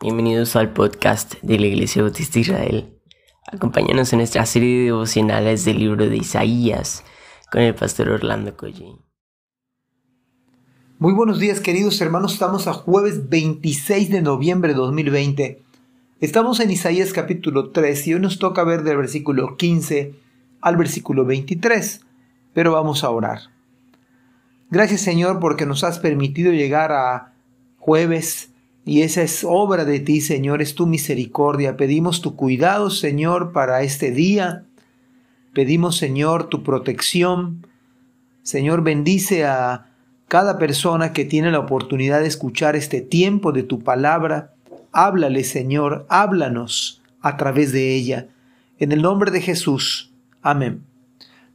Bienvenidos al podcast de la Iglesia Bautista Israel. Acompáñanos en nuestra serie de devocionales del libro de Isaías con el pastor Orlando Collín. Muy buenos días queridos hermanos, estamos a jueves 26 de noviembre de 2020. Estamos en Isaías capítulo 3 y hoy nos toca ver del versículo 15 al versículo 23, pero vamos a orar. Gracias Señor porque nos has permitido llegar a jueves y esa es obra de ti Señor, es tu misericordia. Pedimos tu cuidado Señor para este día. Pedimos Señor tu protección. Señor bendice a cada persona que tiene la oportunidad de escuchar este tiempo de tu palabra. Háblale Señor, háblanos a través de ella. En el nombre de Jesús. Amén.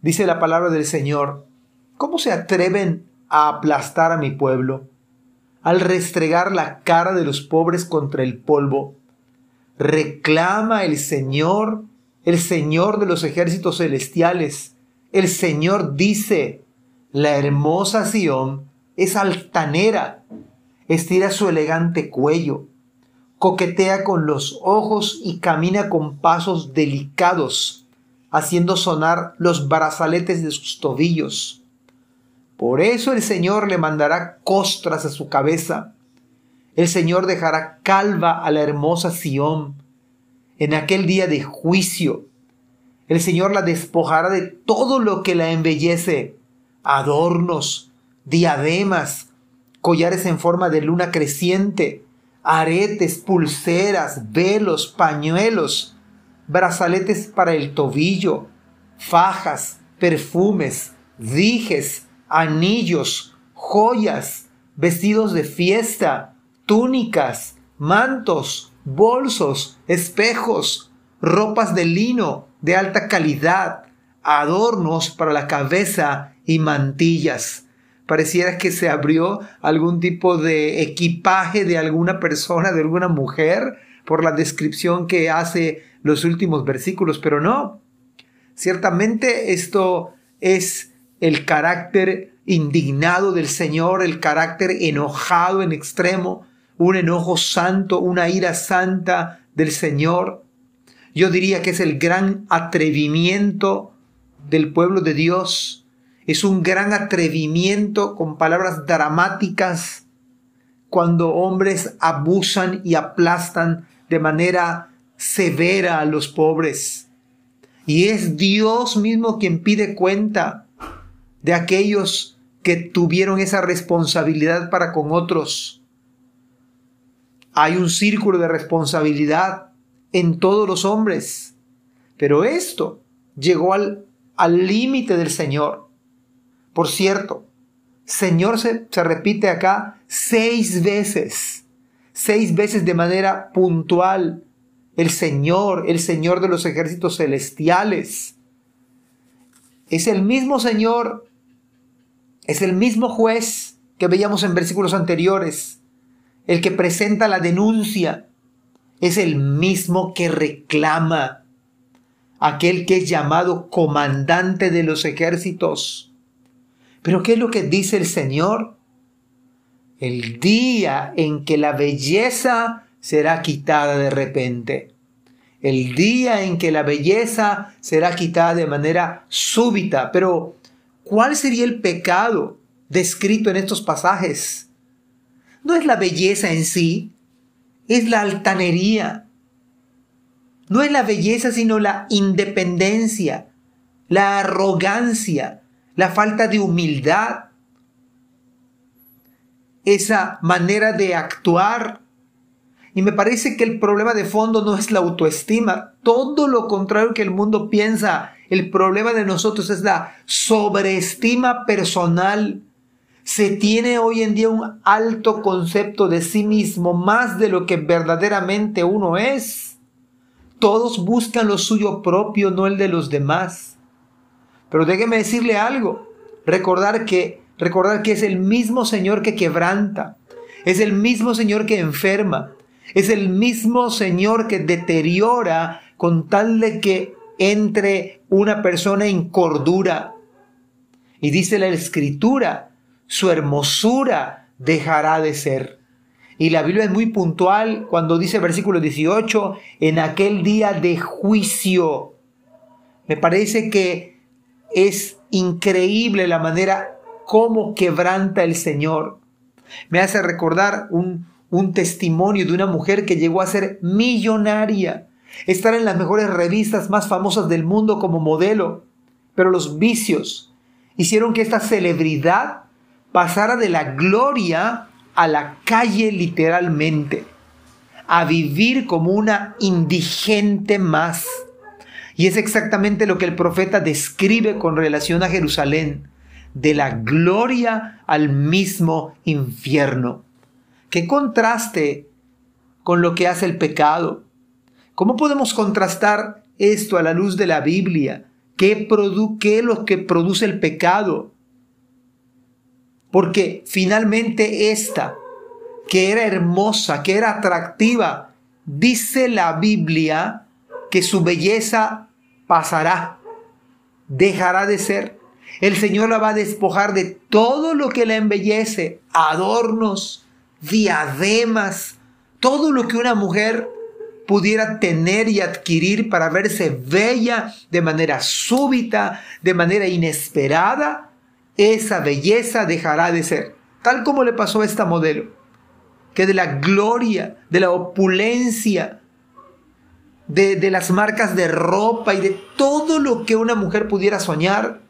Dice la palabra del Señor. ¿Cómo se atreven a aplastar a mi pueblo? Al restregar la cara de los pobres contra el polvo. Reclama el Señor, el Señor de los ejércitos celestiales. El Señor dice, la hermosa Sión es altanera, estira su elegante cuello, coquetea con los ojos y camina con pasos delicados, haciendo sonar los brazaletes de sus tobillos. Por eso el Señor le mandará costras a su cabeza. El Señor dejará calva a la hermosa Sión en aquel día de juicio. El Señor la despojará de todo lo que la embellece, adornos, diademas, collares en forma de luna creciente, aretes, pulseras, velos, pañuelos, brazaletes para el tobillo, fajas, perfumes, dijes, anillos, joyas, vestidos de fiesta, túnicas, mantos, bolsos, espejos, ropas de lino de alta calidad, adornos para la cabeza y mantillas. Pareciera que se abrió algún tipo de equipaje de alguna persona, de alguna mujer, por la descripción que hace los últimos versículos, pero no. Ciertamente esto es el carácter indignado del Señor, el carácter enojado en extremo, un enojo santo, una ira santa del Señor. Yo diría que es el gran atrevimiento del pueblo de Dios. Es un gran atrevimiento con palabras dramáticas cuando hombres abusan y aplastan de manera severa a los pobres. Y es Dios mismo quien pide cuenta de aquellos que tuvieron esa responsabilidad para con otros. Hay un círculo de responsabilidad en todos los hombres, pero esto llegó al límite del Señor. Por cierto, Señor se, se repite acá seis veces, seis veces de manera puntual. El Señor, el Señor de los ejércitos celestiales. Es el mismo Señor es el mismo juez que veíamos en versículos anteriores, el que presenta la denuncia, es el mismo que reclama, aquel que es llamado comandante de los ejércitos. Pero ¿qué es lo que dice el Señor? El día en que la belleza será quitada de repente. El día en que la belleza será quitada de manera súbita. Pero ¿Cuál sería el pecado descrito en estos pasajes? No es la belleza en sí, es la altanería. No es la belleza, sino la independencia, la arrogancia, la falta de humildad, esa manera de actuar. Y me parece que el problema de fondo no es la autoestima, todo lo contrario que el mundo piensa el problema de nosotros es la sobreestima personal. Se tiene hoy en día un alto concepto de sí mismo, más de lo que verdaderamente uno es. Todos buscan lo suyo propio, no el de los demás. Pero déjeme decirle algo. Recordar que, recordar que es el mismo Señor que quebranta. Es el mismo Señor que enferma. Es el mismo Señor que deteriora con tal de que entre una persona en cordura. Y dice la escritura, su hermosura dejará de ser. Y la Biblia es muy puntual cuando dice versículo 18, en aquel día de juicio. Me parece que es increíble la manera como quebranta el Señor. Me hace recordar un, un testimonio de una mujer que llegó a ser millonaria, estar en las mejores revistas más famosas del mundo como modelo, pero los vicios hicieron que esta celebridad pasara de la gloria a la calle literalmente, a vivir como una indigente más. Y es exactamente lo que el profeta describe con relación a Jerusalén, de la gloria al mismo infierno. ¿Qué contraste con lo que hace el pecado? ¿Cómo podemos contrastar esto a la luz de la Biblia? ¿Qué, qué es lo que produce el pecado? Porque finalmente esta, que era hermosa, que era atractiva, dice la Biblia que su belleza pasará, dejará de ser. El Señor la va a despojar de todo lo que la embellece, adornos, diademas, todo lo que una mujer pudiera tener y adquirir para verse bella de manera súbita, de manera inesperada, esa belleza dejará de ser, tal como le pasó a esta modelo, que de la gloria, de la opulencia, de, de las marcas de ropa y de todo lo que una mujer pudiera soñar,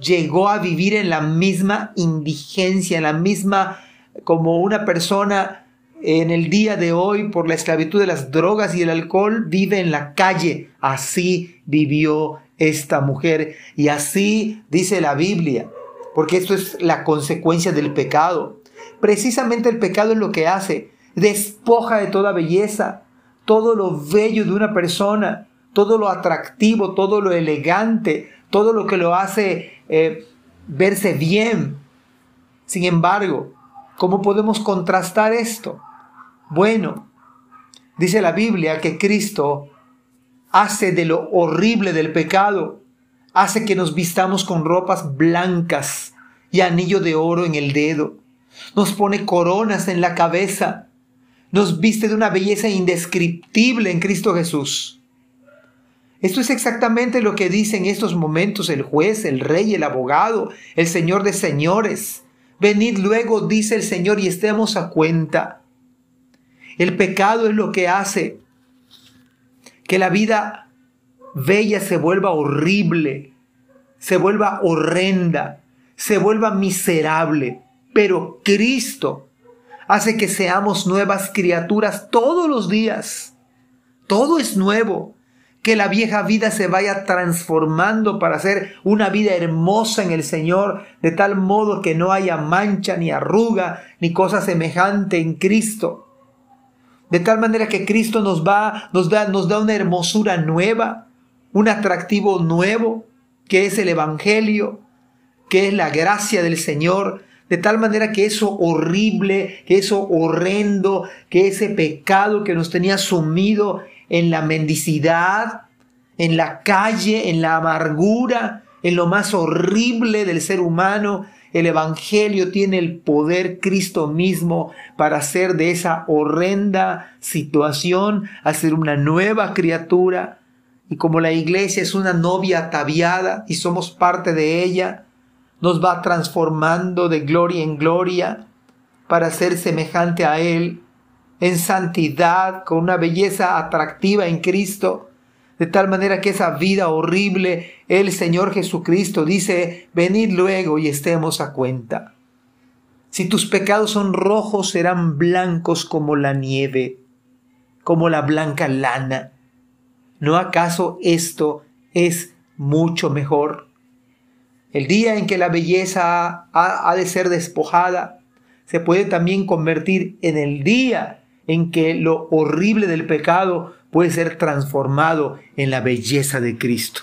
llegó a vivir en la misma indigencia, en la misma, como una persona en el día de hoy por la esclavitud de las drogas y el alcohol vive en la calle. Así vivió esta mujer y así dice la Biblia porque esto es la consecuencia del pecado. Precisamente el pecado es lo que hace, despoja de toda belleza, todo lo bello de una persona, todo lo atractivo, todo lo elegante, todo lo que lo hace eh, verse bien. Sin embargo, ¿cómo podemos contrastar esto? Bueno, dice la Biblia que Cristo hace de lo horrible del pecado hace que nos vistamos con ropas blancas y anillo de oro en el dedo. Nos pone coronas en la cabeza. Nos viste de una belleza indescriptible en Cristo Jesús. Esto es exactamente lo que dice en estos momentos el juez, el rey, el abogado, el señor de señores. Venid luego, dice el Señor, y estemos a cuenta. El pecado es lo que hace que la vida bella se vuelva horrible, se vuelva horrenda, se vuelva miserable. Pero Cristo hace que seamos nuevas criaturas todos los días. Todo es nuevo. Que la vieja vida se vaya transformando para ser una vida hermosa en el Señor, de tal modo que no haya mancha, ni arruga, ni cosa semejante en Cristo. De tal manera que Cristo nos va, nos da, nos da una hermosura nueva, un atractivo nuevo, que es el Evangelio, que es la gracia del Señor, de tal manera que eso horrible, que eso horrendo, que ese pecado que nos tenía sumido en la mendicidad, en la calle, en la amargura, en lo más horrible del ser humano, el Evangelio tiene el poder Cristo mismo para hacer de esa horrenda situación, hacer una nueva criatura, y como la iglesia es una novia ataviada y somos parte de ella, nos va transformando de gloria en gloria para ser semejante a Él en santidad, con una belleza atractiva en Cristo, de tal manera que esa vida horrible, el Señor Jesucristo dice, venid luego y estemos a cuenta. Si tus pecados son rojos, serán blancos como la nieve, como la blanca lana. ¿No acaso esto es mucho mejor? El día en que la belleza ha, de ser despojada, se puede también convertir en el día en que lo horrible del pecado puede ser transformado en la belleza de Cristo.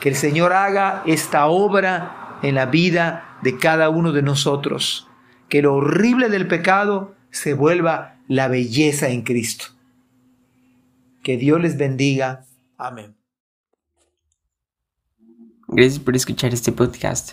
Que el Señor haga esta obra en la vida de cada uno de nosotros. Que lo horrible del pecado se vuelva la belleza en Cristo. Que Dios les bendiga. Amén. Gracias por escuchar este podcast.